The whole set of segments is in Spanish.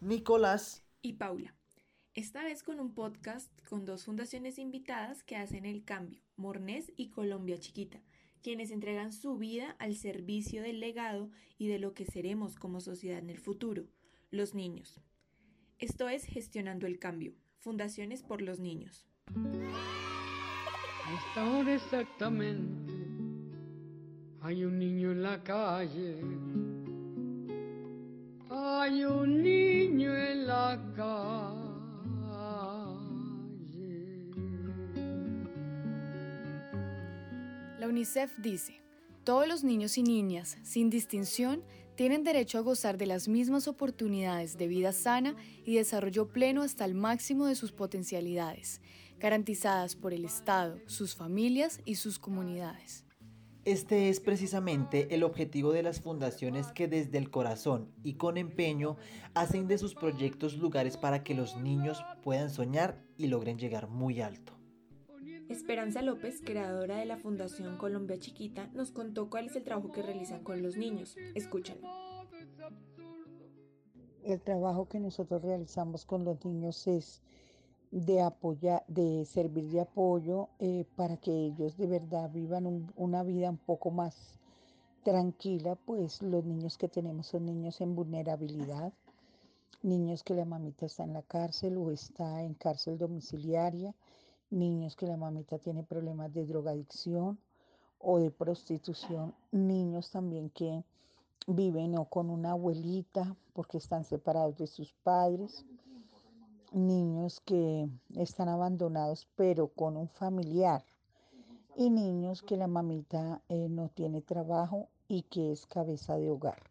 Nicolás y Paula. Esta vez con un podcast con dos fundaciones invitadas que hacen el cambio, Mornés y Colombia Chiquita, quienes entregan su vida al servicio del legado y de lo que seremos como sociedad en el futuro, los niños. Esto es Gestionando el Cambio, Fundaciones por los Niños. Esta hora exactamente hay un niño en la calle. Hay un niño en la calle. La UNICEF dice, todos los niños y niñas, sin distinción, tienen derecho a gozar de las mismas oportunidades de vida sana y desarrollo pleno hasta el máximo de sus potencialidades, garantizadas por el Estado, sus familias y sus comunidades. Este es precisamente el objetivo de las fundaciones que desde el corazón y con empeño hacen de sus proyectos lugares para que los niños puedan soñar y logren llegar muy alto. Esperanza López, creadora de la Fundación Colombia Chiquita, nos contó cuál es el trabajo que realizan con los niños. Escúchenlo. El trabajo que nosotros realizamos con los niños es de apoyar, de servir de apoyo eh, para que ellos de verdad vivan un- una vida un poco más tranquila, pues los niños que tenemos son niños en vulnerabilidad, niños que la mamita está en la cárcel o está en cárcel domiciliaria, niños que la mamita tiene problemas de drogadicción o de prostitución, niños también que viven o con una abuelita porque están separados de sus padres, niños que están abandonados pero con un familiar y niños que la mamita eh, no tiene trabajo y que es cabeza de hogar.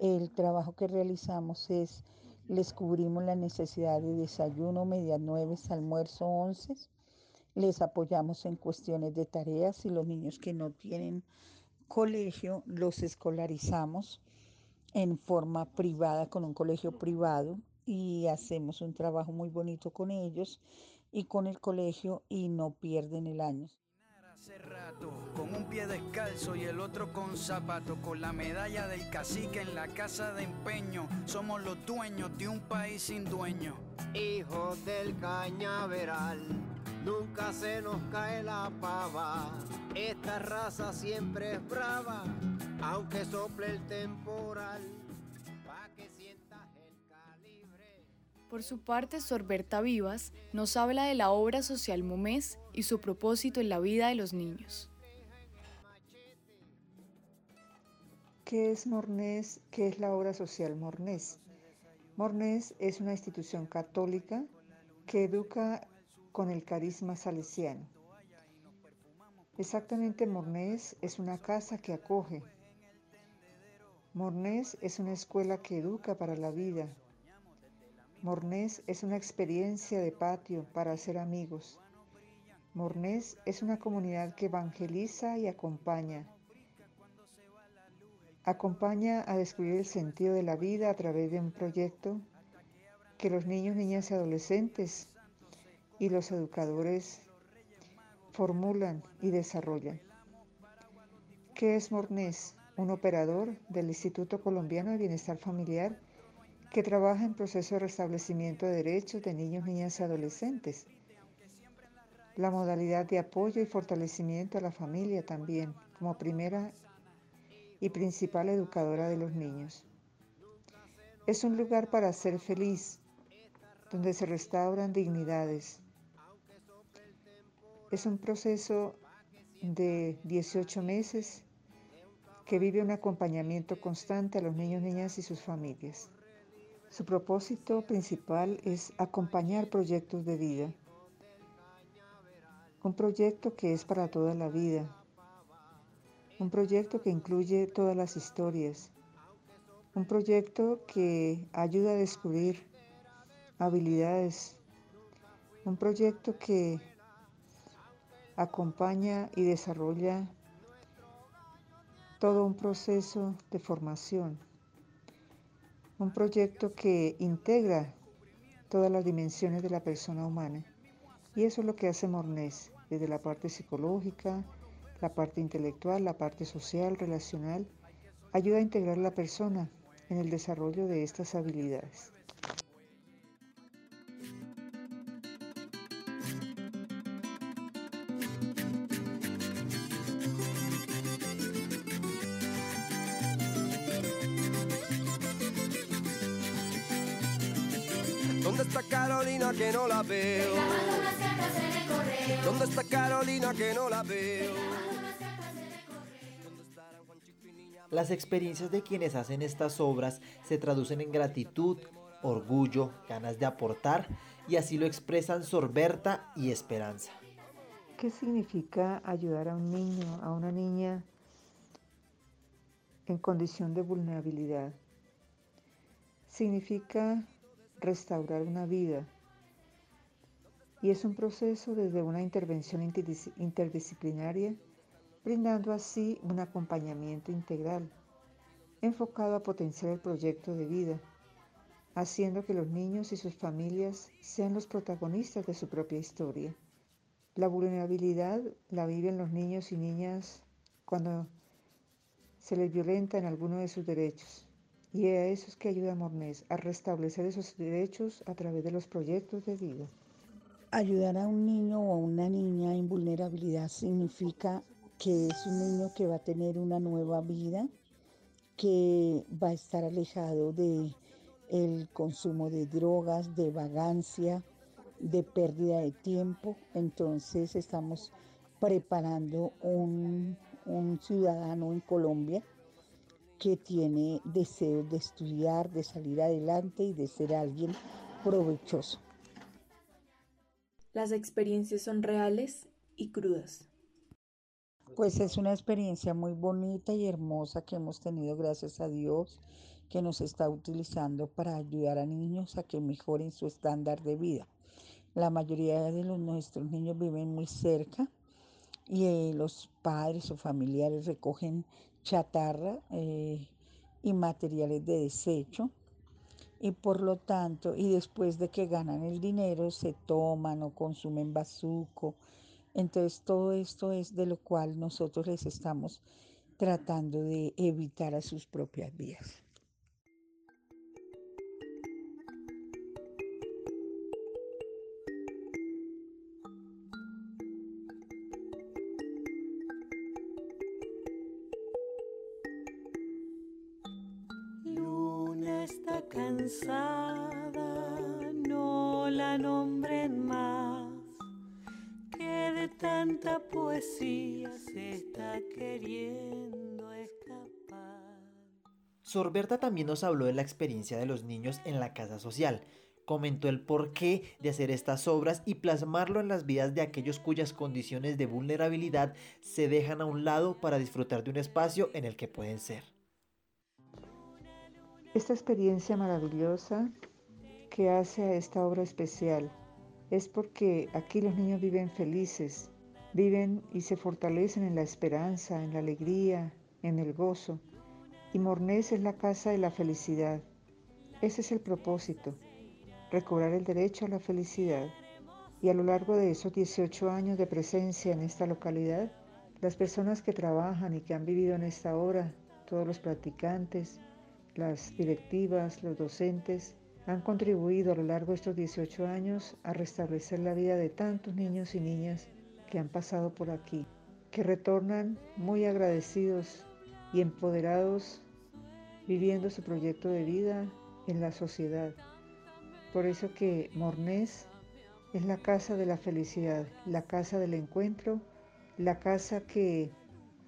El trabajo que realizamos es, les cubrimos la necesidad de desayuno, media nueve, almuerzo, once, les apoyamos en cuestiones de tareas y los niños que no tienen colegio los escolarizamos en forma privada con un colegio privado y hacemos un trabajo muy bonito con ellos y con el colegio y no pierden el año. Hace rato, con un pie descalzo y el otro con zapato, con la medalla del cacique en la casa de empeño. Somos los dueños de un país sin dueño. Hijos del cañaveral, nunca se nos cae la pava. Esta raza siempre es brava, aunque sople el temporal. Por su parte, Sorberta Vivas nos habla de la obra social Momés y su propósito en la vida de los niños. ¿Qué es Mornés? ¿Qué es la obra social Mornés? Mornés es una institución católica que educa con el carisma salesiano. Exactamente Mornés es una casa que acoge. Mornés es una escuela que educa para la vida. Mornés es una experiencia de patio para hacer amigos. Mornés es una comunidad que evangeliza y acompaña. Acompaña a descubrir el sentido de la vida a través de un proyecto que los niños, niñas y adolescentes y los educadores formulan y desarrollan. ¿Qué es Mornés? Un operador del Instituto Colombiano de Bienestar Familiar que trabaja en proceso de restablecimiento de derechos de niños, niñas y adolescentes. La modalidad de apoyo y fortalecimiento a la familia también, como primera y principal educadora de los niños. Es un lugar para ser feliz, donde se restauran dignidades. Es un proceso de 18 meses que vive un acompañamiento constante a los niños, niñas y sus familias. Su propósito principal es acompañar proyectos de vida. Un proyecto que es para toda la vida. Un proyecto que incluye todas las historias. Un proyecto que ayuda a descubrir habilidades. Un proyecto que acompaña y desarrolla todo un proceso de formación. Un proyecto que integra todas las dimensiones de la persona humana. Y eso es lo que hace Mornés, desde la parte psicológica, la parte intelectual, la parte social, relacional, ayuda a integrar a la persona en el desarrollo de estas habilidades. ¿Dónde está Carolina que no la veo? ¿Dónde está Carolina que no la veo? Las experiencias de quienes hacen estas obras se traducen en gratitud, orgullo, ganas de aportar y así lo expresan Sorberta y Esperanza. ¿Qué significa ayudar a un niño, a una niña en condición de vulnerabilidad? Significa restaurar una vida y es un proceso desde una intervención interdisciplinaria brindando así un acompañamiento integral, enfocado a potenciar el proyecto de vida, haciendo que los niños y sus familias sean los protagonistas de su propia historia. La vulnerabilidad la viven los niños y niñas cuando se les violenta en alguno de sus derechos. Y a eso es que ayuda a Mornés, a restablecer esos derechos a través de los proyectos de vida. Ayudar a un niño o a una niña en vulnerabilidad significa que es un niño que va a tener una nueva vida, que va a estar alejado de el consumo de drogas, de vagancia, de pérdida de tiempo. Entonces estamos preparando un, un ciudadano en Colombia que tiene deseos de estudiar, de salir adelante y de ser alguien provechoso. Las experiencias son reales y crudas. Pues es una experiencia muy bonita y hermosa que hemos tenido gracias a Dios que nos está utilizando para ayudar a niños a que mejoren su estándar de vida. La mayoría de los, nuestros niños viven muy cerca y eh, los padres o familiares recogen chatarra eh, y materiales de desecho y por lo tanto y después de que ganan el dinero se toman o consumen bazuco entonces todo esto es de lo cual nosotros les estamos tratando de evitar a sus propias vías. Cansada, no la nombren más de tanta poesía se está queriendo escapar. Sorberta también nos habló de la experiencia de los niños en la casa social. Comentó el porqué de hacer estas obras y plasmarlo en las vidas de aquellos cuyas condiciones de vulnerabilidad se dejan a un lado para disfrutar de un espacio en el que pueden ser. Esta experiencia maravillosa que hace a esta obra especial es porque aquí los niños viven felices, viven y se fortalecen en la esperanza, en la alegría, en el gozo. Y Mornés es la casa de la felicidad. Ese es el propósito, recobrar el derecho a la felicidad. Y a lo largo de esos 18 años de presencia en esta localidad, las personas que trabajan y que han vivido en esta obra, todos los practicantes, las directivas, los docentes, han contribuido a lo largo de estos 18 años a restablecer la vida de tantos niños y niñas que han pasado por aquí, que retornan muy agradecidos y empoderados viviendo su proyecto de vida en la sociedad. Por eso que Mornés es la casa de la felicidad, la casa del encuentro, la casa que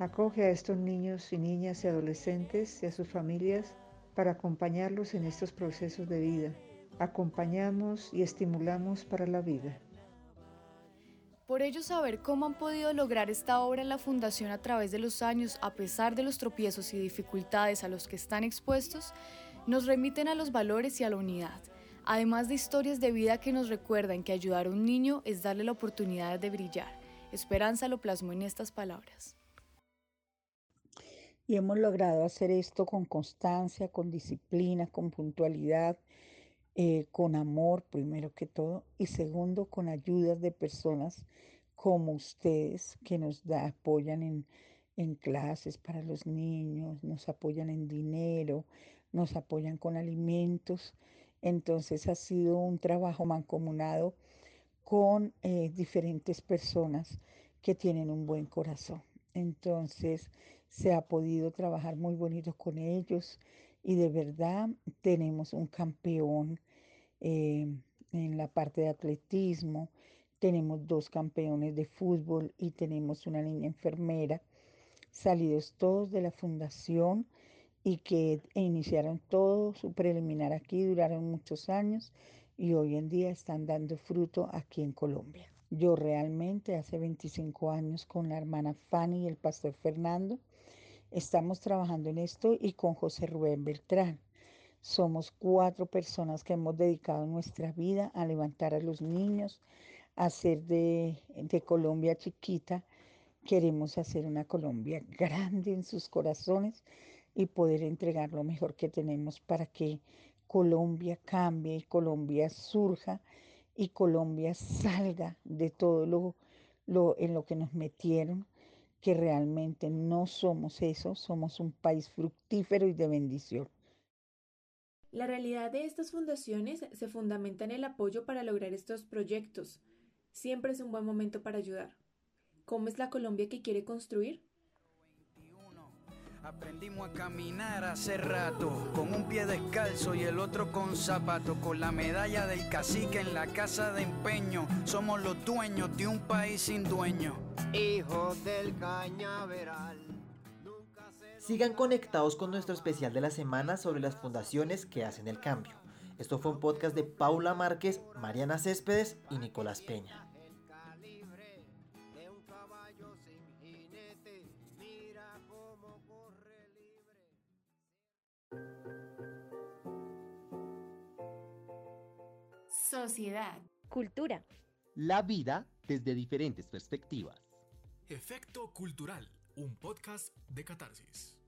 acoge a estos niños y niñas y adolescentes y a sus familias para acompañarlos en estos procesos de vida. Acompañamos y estimulamos para la vida. Por ello, saber cómo han podido lograr esta obra en la Fundación a través de los años, a pesar de los tropiezos y dificultades a los que están expuestos, nos remiten a los valores y a la unidad, además de historias de vida que nos recuerdan que ayudar a un niño es darle la oportunidad de brillar. Esperanza lo plasmó en estas palabras. Y hemos logrado hacer esto con constancia, con disciplina, con puntualidad, eh, con amor, primero que todo, y segundo, con ayudas de personas como ustedes que nos apoyan en, en clases para los niños, nos apoyan en dinero, nos apoyan con alimentos. Entonces ha sido un trabajo mancomunado con eh, diferentes personas que tienen un buen corazón. Entonces se ha podido trabajar muy bonito con ellos y de verdad tenemos un campeón eh, en la parte de atletismo, tenemos dos campeones de fútbol y tenemos una niña enfermera, salidos todos de la fundación y que iniciaron todo su preliminar aquí, duraron muchos años y hoy en día están dando fruto aquí en Colombia. Yo realmente hace 25 años con la hermana Fanny y el pastor Fernando estamos trabajando en esto y con José Rubén Beltrán. Somos cuatro personas que hemos dedicado nuestra vida a levantar a los niños, a hacer de, de Colombia chiquita. Queremos hacer una Colombia grande en sus corazones y poder entregar lo mejor que tenemos para que Colombia cambie, Colombia surja y Colombia salga de todo lo, lo en lo que nos metieron, que realmente no somos eso, somos un país fructífero y de bendición. La realidad de estas fundaciones se fundamenta en el apoyo para lograr estos proyectos. Siempre es un buen momento para ayudar. ¿Cómo es la Colombia que quiere construir? Aprendimos a caminar hace rato, con un pie descalzo y el otro con zapato, con la medalla del cacique en la casa de empeño. Somos los dueños de un país sin dueño. Hijos del cañaveral. Sigan conectados con nuestro especial de la semana sobre las fundaciones que hacen el cambio. Esto fue un podcast de Paula Márquez, Mariana Céspedes y Nicolás Peña. Sociedad. Cultura. La vida desde diferentes perspectivas. Efecto Cultural, un podcast de catarsis.